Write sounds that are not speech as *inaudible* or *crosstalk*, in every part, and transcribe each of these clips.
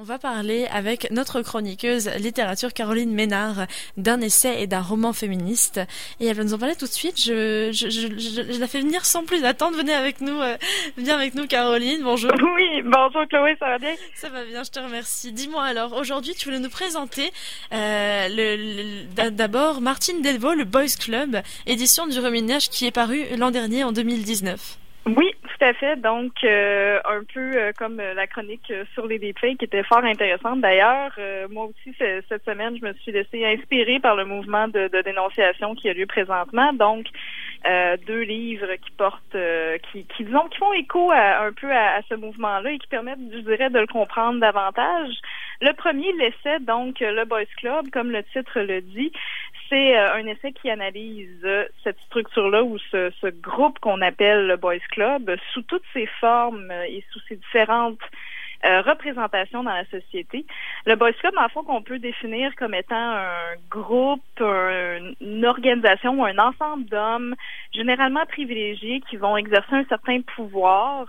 On va parler avec notre chroniqueuse littérature Caroline Ménard d'un essai et d'un roman féministe. Et elle va nous en parler tout de suite. Je, je, je, je, la fais venir sans plus attendre. Venez avec nous, euh, viens avec nous Caroline. Bonjour. *laughs* Oui, bonjour Chloé, ça va bien? Ça va bien, je te remercie. Dis-moi alors, aujourd'hui tu voulais nous présenter euh, le, d'abord Martine Delvaux, le Boys Club, édition du Reminage qui est paru l'an dernier en 2019. Oui, tout à fait. Donc, euh, un peu euh, comme euh, la chronique sur les deepfakes qui était fort intéressante. D'ailleurs, moi aussi, cette semaine, je me suis laissée inspirer par le mouvement de, dénonciation qui a lieu présentement. Donc, deux livres qui portent, qui, qui, disons, qui font écho un peu à, ce mouvement-là et qui permettent, je dirais, de le comprendre davantage. Le premier, l'essai, donc, le Boys Club, comme le titre le dit, c'est euh, un essai qui analyse euh, cette structure-là ou ce, ce groupe qu'on appelle le Boys Club sous toutes ses formes euh, et sous ses différentes représentations dans la société. Le Boys Club, en fond, qu'on peut définir comme étant un groupe, une organisation ou un ensemble d'hommes généralement privilégiés qui vont exercer un certain pouvoir,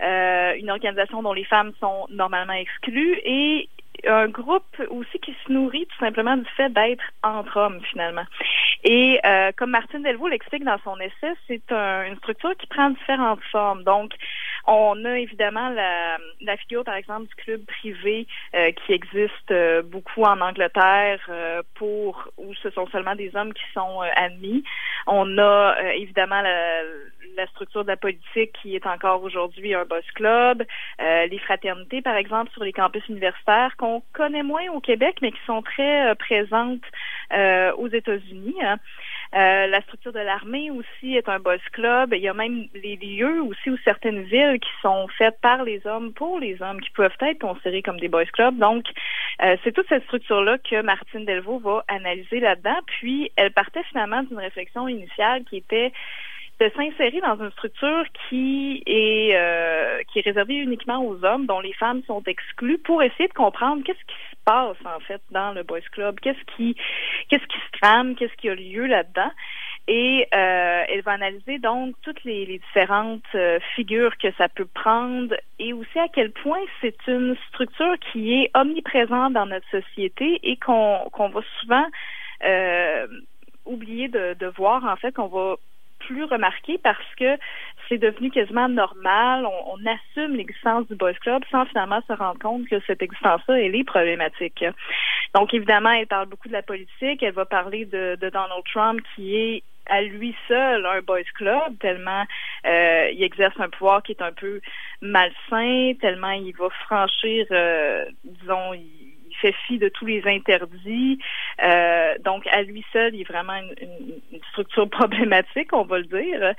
une organisation dont les femmes sont normalement exclues et un groupe aussi qui se nourrit tout simplement du fait d'être entre hommes finalement. Et euh, comme Martine Delvaux l'explique dans son essai, c'est une structure qui prend différentes formes. Donc, on a évidemment la, la figure, par exemple, du club privé euh, qui existe euh, beaucoup en Angleterre pour où ce sont seulement des hommes qui sont admis. On a évidemment la, la structure de la politique qui est encore aujourd'hui un boss club, euh, les fraternités, par exemple, sur les campus universitaires, qu'on connaît moins au Québec, mais qui sont très euh, présentes euh, aux États-Unis. Hein. La structure de l'armée aussi est un boss club. Il y a même les lieux aussi ou certaines villes qui sont faites par les hommes pour les hommes qui peuvent être considérés comme des boys clubs. Donc, c'est toute cette structure-là que Martine Delvaux va analyser là-dedans. Puis, elle partait finalement d'une réflexion initiale qui était de s'insérer dans une structure qui est euh, qui est réservée uniquement aux hommes, dont les femmes sont exclues, pour essayer de comprendre qu'est-ce qui se passe en fait dans le boys club, qu'est-ce qui qu'est-ce qui se trame, qu'est-ce qui a lieu là-dedans? Et euh, elle va analyser donc toutes les, différentes euh, figures que ça peut prendre et aussi à quel point c'est une structure qui est omniprésente dans notre société et qu'on qu'on va souvent oublier de, de voir en fait qu'on va plus remarqué parce que c'est devenu quasiment normal. On, assume l'existence du Boys Club sans finalement se rendre compte que cette existence-là, elle est problématique. Donc, évidemment, elle parle beaucoup de la politique. Elle va parler de, Donald Trump qui est à lui seul un boys club, tellement euh, il exerce un pouvoir qui est un peu malsain, tellement il va franchir, euh, disons, fait fi de tous les interdits. Euh, donc, à lui seul, il est vraiment une, structure *laughs* problématique, on va le dire.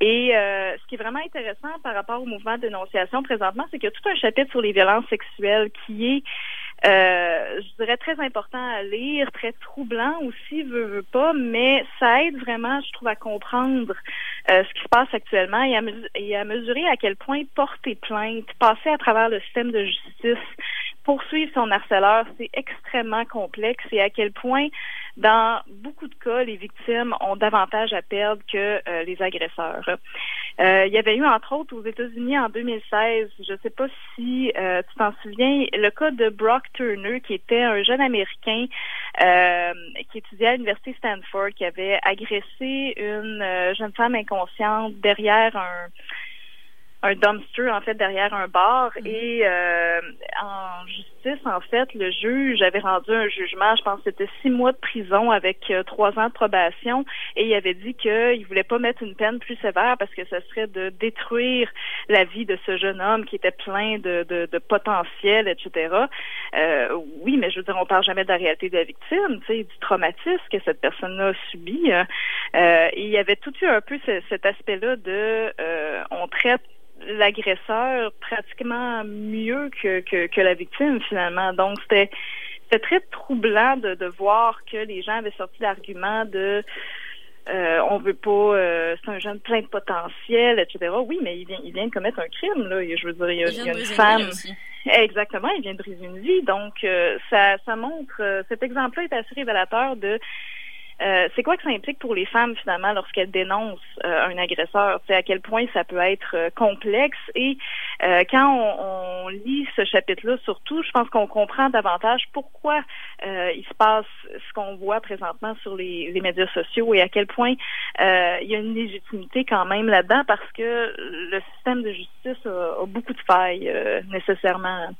Et euh, ce qui est vraiment intéressant par rapport au mouvement de dénonciation présentement, c'est qu'il y a tout un chapitre sur les violences sexuelles qui est euh, je dirais très important à lire, très troublant aussi, veut, veut pas, mais ça aide vraiment, je trouve, à comprendre euh, ce qui se passe actuellement et à mesurer à quel point porter plainte, passer à travers le système de justice, poursuivre son harceleur, c'est extrêmement complexe et à quel point, dans beaucoup de cas, les victimes ont davantage à perdre que euh, les agresseurs. Euh, il y avait eu, entre autres, aux États-Unis en 2016, je ne sais pas si euh, tu t'en souviens, le cas de Brock Turner, qui était un jeune Américain qui étudiait à l'Université Stanford, qui avait agressé une jeune femme inconsciente derrière un un dumpster en fait derrière un bar mhm. et euh, en justice en fait le juge avait rendu un jugement je pense que c'était six mois de prison avec euh, trois ans de probation et il avait dit qu'il voulait pas mettre une peine plus sévère parce que ce serait de détruire la vie de ce jeune homme qui était plein de, de, de potentiel etc euh, oui mais je veux dire on parle jamais de la réalité de la victime tu sais du traumatisme que cette personne a subi hein. euh, et il y avait tout eu un peu cet aspect là de euh, on traite l'agresseur pratiquement mieux que, que, que, la victime finalement. Donc c'était c'était très troublant de, de voir que les gens avaient sorti l'argument de euh, on veut pas euh, c'est un jeune plein de potentiel, etc. Oui, mais il vient il vient de commettre un crime, là. Je veux dire, il y a, il y a une femme. Exactement, il vient de briser une vie. Donc euh, ça ça montre cet exemple-là est assez révélateur de euh, c'est quoi que ça implique pour les femmes finalement lorsqu'elles dénoncent euh, un agresseur? C'est à quel point ça peut être euh, complexe? Et quand on, on, lit ce chapitre-là, surtout, je pense qu'on comprend davantage pourquoi il se passe ce qu'on voit présentement sur les, les, médias sociaux et à quel point il y a une légitimité quand même là-dedans parce que le système de justice a, a beaucoup de failles nécessairement.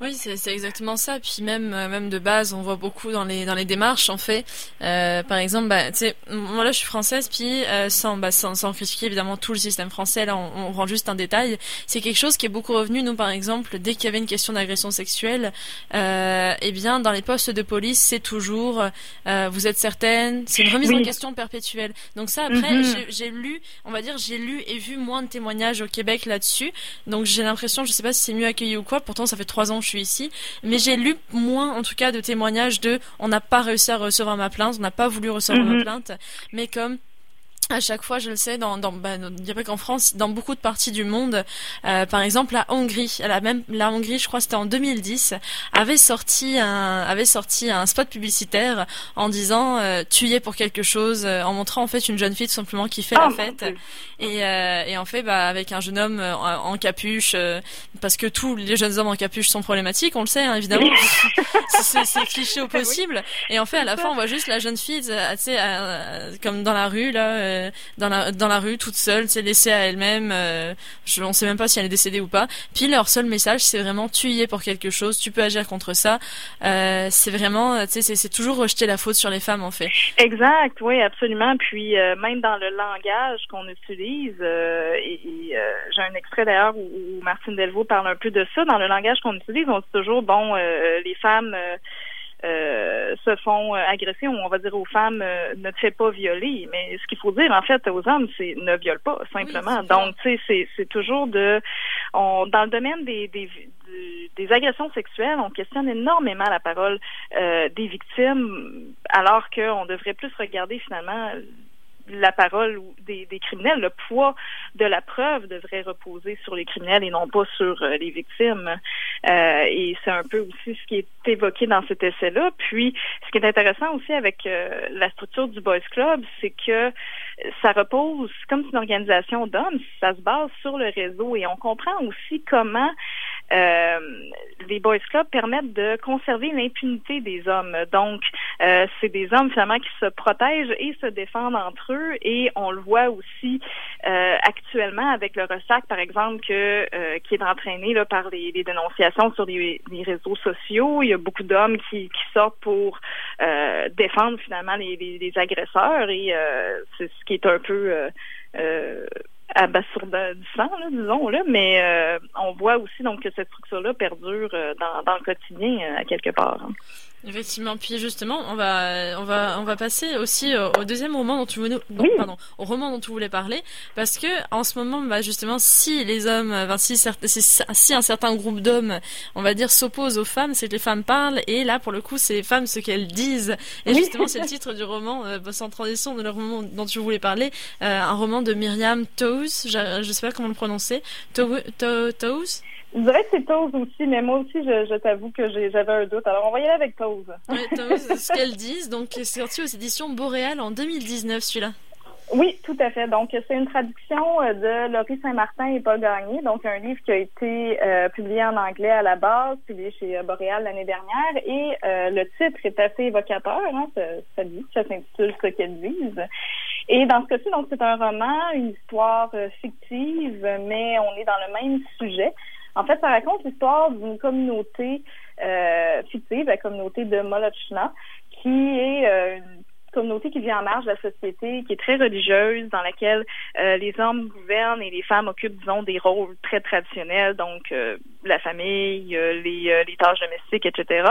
Oui, c'est exactement ça. Puis même euh, même de base, on voit beaucoup dans les dans les démarches en fait. Euh, par exemple, bah, tu sais, moi là, je suis française, puis euh, sans, bah, sans sans critiquer évidemment tout le système français, là, on, on rend juste un détail. C'est quelque chose qui est beaucoup revenu. Nous, par exemple, dès qu'il y avait une question d'agression sexuelle, euh, eh bien, dans les postes de police, c'est toujours euh, vous êtes certaine. C'est une remise en question perpétuelle. Donc ça, après, mm j'ai lu, on va dire, j'ai lu et vu moins de témoignages au Québec là-dessus. Donc j'ai l'impression, je sais pas si c'est mieux accueilli ou quoi. Pourtant, ça fait trois ans je suis ici, mais j'ai lu moins, en tout cas, de témoignages de on n'a pas réussi à recevoir ma plainte, on n'a pas voulu recevoir ma mhm. plainte, mais comme à chaque fois, je le sais, dans, dans bah, dirais qu'en France, dans beaucoup de parties du monde, euh, par exemple la Hongrie, la même la Hongrie, je crois, c'était en 2010, avait sorti un avait sorti un spot publicitaire en disant euh, tu y es pour quelque chose, euh, en montrant en fait une jeune fille tout simplement qui fait la ah, fête. Et, euh, et en fait bah avec un jeune homme en, capuche, parce que tous les jeunes hommes en capuche sont problématiques, on le sait hein, évidemment, *laughs* c'est cliché au *laughs* possible. Et en fait à la fin on voit juste la jeune fille, tu sais, comme dans la rue là euh, dans la dans la rue toute seule, c'est laissée à elle-même. Euh, je on sait même pas si elle est décédée ou pas. Puis leur seul message, c'est vraiment tu y es pour quelque chose, tu peux agir contre ça. Euh, c'est vraiment, tu sais, c'est toujours rejeter la faute sur les femmes en fait. Exact, oui, absolument. Puis même dans le langage qu'on utilise, et, j'ai un extrait d'ailleurs où, Martine Delvaux parle un peu de ça. Dans le langage qu'on utilise, on dit toujours bon, les femmes euh, se font euh, agresser, ou on va dire aux femmes, euh, ne te fais pas violer. Mais ce qu'il faut dire, en fait, aux hommes, c'est ne viole pas, simplement. Donc, tu sais, c'est toujours de... On, dans le domaine des, des, des agressions sexuelles, on questionne énormément la parole des victimes, alors qu'on devrait plus regarder finalement la parole des, des, criminels, le poids de la preuve devrait reposer sur les criminels et non pas sur euh, les victimes. Euh, et c'est un peu aussi ce qui est évoqué dans cet essai-là. Puis, ce qui est intéressant aussi avec euh, la structure du Boys Club, c'est que ça repose, comme une organisation d'hommes, ça se base sur le réseau et on comprend aussi comment euh, les Boys Club permettent de conserver l'impunité des hommes. Donc, euh, c'est des hommes finalement qui se protègent et se défendent entre eux et on le voit aussi euh, actuellement avec le ressac, par exemple, que euh, qui est entraîné là, par les, les dénonciations sur les, les, réseaux sociaux. Il y a beaucoup d'hommes qui, qui sortent pour euh, défendre finalement les, les agresseurs et c'est ce qui est un peu abasourdissant, là, disons, là, mais euh, on voit aussi donc que cette structure-là perdure euh, dans, dans le quotidien euh, à quelque part. Hein. Effectivement, puis justement, on va on va on va passer aussi au, deuxième roman dont tu voulais pardon, au roman dont tu voulais parler. Parce que en ce moment bah justement si les hommes enfin si si, un certain groupe d'hommes, on va dire s'oppose aux femmes, c'est que les femmes parlent. Et là pour le coup, c'est les femmes ce qu'elles disent. Et justement c'est le *laughs* titre du roman euh, sans transition de le roman dont tu voulais parler, euh, un roman de Myriam Toews, je, je sais pas comment le prononcer, Toews je dirais que c'est Toes aussi, mais moi aussi, je, je t'avoue que j'avais un doute. Alors, on va y aller avec Toes. Oui, ce qu'elles disent. Donc, c'est sorti aux éditions Boréal en 2019, celui-là. Oui, tout à fait. Donc, c'est une traduction euh, de Laurie Saint-Martin et Paul Gagné. Donc, un livre qui a été euh, publié en anglais à la base, publié chez euh, Boréal l'année dernière. Et le titre est assez évocateur. Hein, ça, ça dit, ça s'intitule Ce qu'elles disent. Et dans ce cas-ci, donc, c'est un roman, une histoire fictive, mais on est dans le même sujet. En fait, ça raconte l'histoire d'une communauté euh, fictive, la communauté de Molochna, qui est euh, une communauté qui vit en marge de la société, qui est très religieuse, dans laquelle euh, les hommes gouvernent et les femmes occupent, disons, des rôles très traditionnels, donc euh, la famille, euh, les, les, tâches domestiques, etc.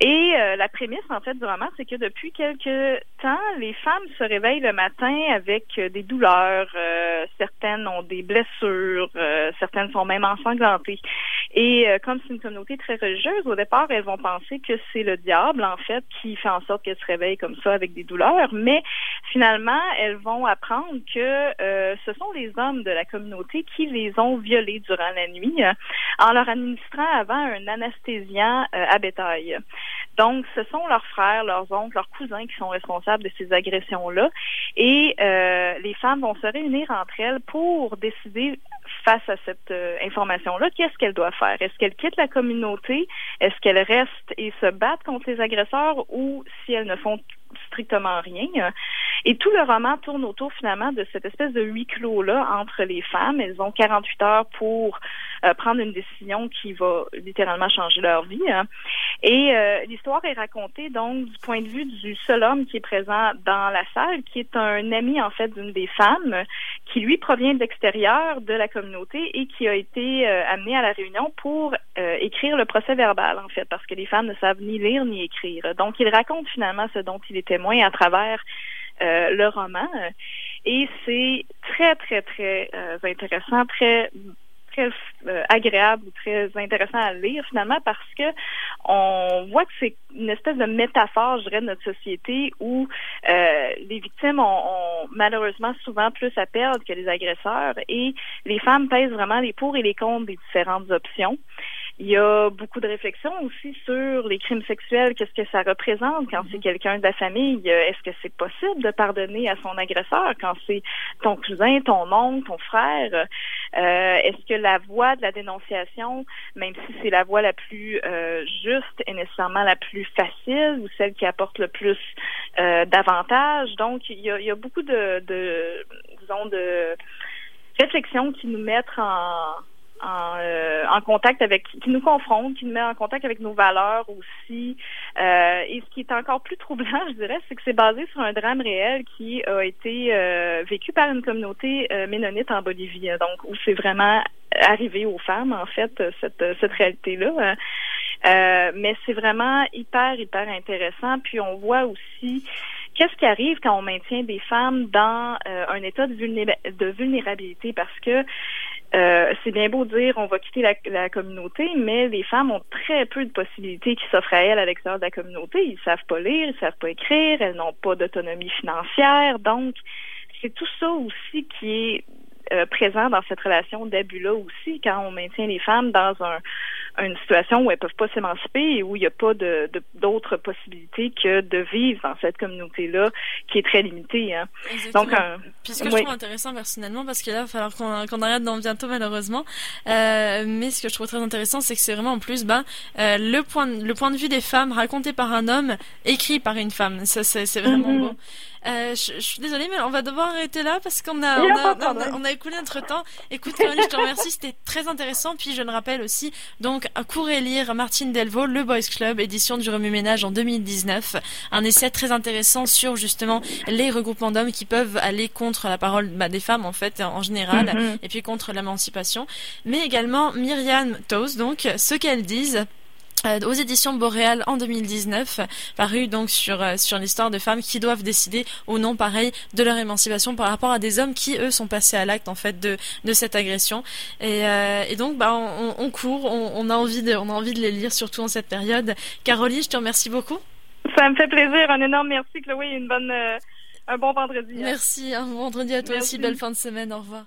Et la prémisse, en fait, du roman, c'est que depuis quelque temps, les femmes se réveillent le matin avec des douleurs, certaines ont des blessures, certaines sont même ensanglantées. Et comme c'est une communauté très religieuse, au départ, elles vont penser que c'est le diable, en fait, qui fait en sorte qu'elles se réveillent comme ça avec des douleurs, mais finalement, elles vont apprendre que euh, ce sont les hommes de la communauté qui les ont violées durant la nuit euh, en leur administrant avant un anesthésiant euh, à bétail. Donc, ce sont leurs frères, leurs oncles, leurs cousins qui sont responsables de ces agressions-là. Et euh, les femmes vont se réunir entre elles pour décider face à cette euh, information-là, qu'est-ce qu'elle doit faire? Est-ce qu'elle quitte la communauté? Est-ce qu'elle reste et se bat contre les agresseurs ou si elles ne font strictement rien. Et tout le roman tourne autour finalement de cette espèce de huis clos-là entre les femmes. Elles ont 48 heures pour euh, prendre une décision qui va littéralement changer leur vie. Hein. Et euh, l'histoire est racontée donc du point de vue du seul homme qui est présent dans la salle, qui est un ami en fait d'une des femmes, qui lui provient de l'extérieur de la communauté et qui a été euh, amené à la réunion pour écrire le procès verbal en fait, parce que les femmes ne savent ni lire ni écrire. Donc il raconte finalement ce dont il est témoin à travers le roman. Et c'est très, très, très intéressant, très très euh, agréable ou très intéressant à lire finalement parce que on voit que c'est une espèce de métaphore, je dirais, de notre société où euh, les victimes ont, malheureusement souvent plus à perdre que les agresseurs et les femmes pèsent vraiment les pour et les contre des différentes options. Il y a beaucoup de réflexions aussi sur les crimes sexuels, qu'est-ce que ça représente quand c'est mhm. quelqu'un de la famille. Est-ce que c'est possible de pardonner à son agresseur quand c'est ton cousin, ton oncle, ton frère? Euh, est-ce que la voie de la dénonciation, même si c'est la voie la plus euh, juste, est nécessairement la plus facile ou celle qui apporte le plus euh, d'avantages? Donc, il y, a, il y a beaucoup de, de, disons, de réflexions qui nous mettent en en, euh, en, contact avec, qui nous confronte, qui nous met en contact avec nos valeurs aussi. Euh, et ce qui est encore plus troublant, je dirais, c'est que c'est basé sur un drame réel qui a été euh, vécu par une communauté euh, ménonite en Bolivie, donc où c'est vraiment arrivé aux femmes, en fait, cette, cette réalité-là. mais c'est vraiment hyper, hyper intéressant. Puis on voit aussi qu'est-ce qui arrive quand on maintient des femmes dans un état de, de vulnérabilité? Parce que euh, c'est bien beau dire on va quitter la, communauté, mais les femmes ont très peu de possibilités qui s'offrent à elles à l'extérieur de la communauté. Ils savent pas lire, ils savent pas écrire, elles n'ont pas d'autonomie financière. Donc, c'est tout ça aussi qui est euh, présent dans cette relation d'abus-là aussi, quand on maintient les femmes dans un, une situation où elles peuvent pas s'émanciper et où il n'y a pas de, d'autres possibilités que de vivre dans cette communauté-là qui est très limitée. Hein. Donc, euh, Puis ce que je trouve intéressant personnellement, parce que là, il va falloir qu'on, qu'on arrête dans bientôt malheureusement, euh, mais ce que je trouve très intéressant, c'est que c'est vraiment en plus ben, euh, le, point, le point de vue des femmes raconté par un homme, écrit par une femme. Ça, c'est, vraiment mm-hmm. beau. Euh, je, je, suis désolée, mais on va devoir arrêter là parce qu'on a, on a, on a, on a, écoulé notre temps. Écoute, Caroline, je te remercie, c'était très intéressant. Puis je le rappelle aussi, donc, un cours et lire Martine Delvaux, Le Boys Club, édition du Remue-Ménage en 2019. Un essai très intéressant sur justement les regroupements d'hommes qui peuvent aller contre la parole bah, des femmes en fait en général mm-hmm. et puis contre l'émancipation. Mais également Myriam Toes, donc, ce qu'elles disent aux éditions Boréal en 2019, paru donc sur euh, sur l'histoire de femmes qui doivent décider ou non pareil de leur émancipation par rapport à des hommes qui eux sont passés à l'acte en fait de de cette agression et, euh, et donc bah on, on court, on, on, a envie de on a envie de les lire surtout en cette période. Caroline, je te remercie beaucoup. Ça me fait plaisir, un énorme merci Chloé, une bonne un bon vendredi. Merci, un bon vendredi à toi aussi, belle fin de semaine, au revoir.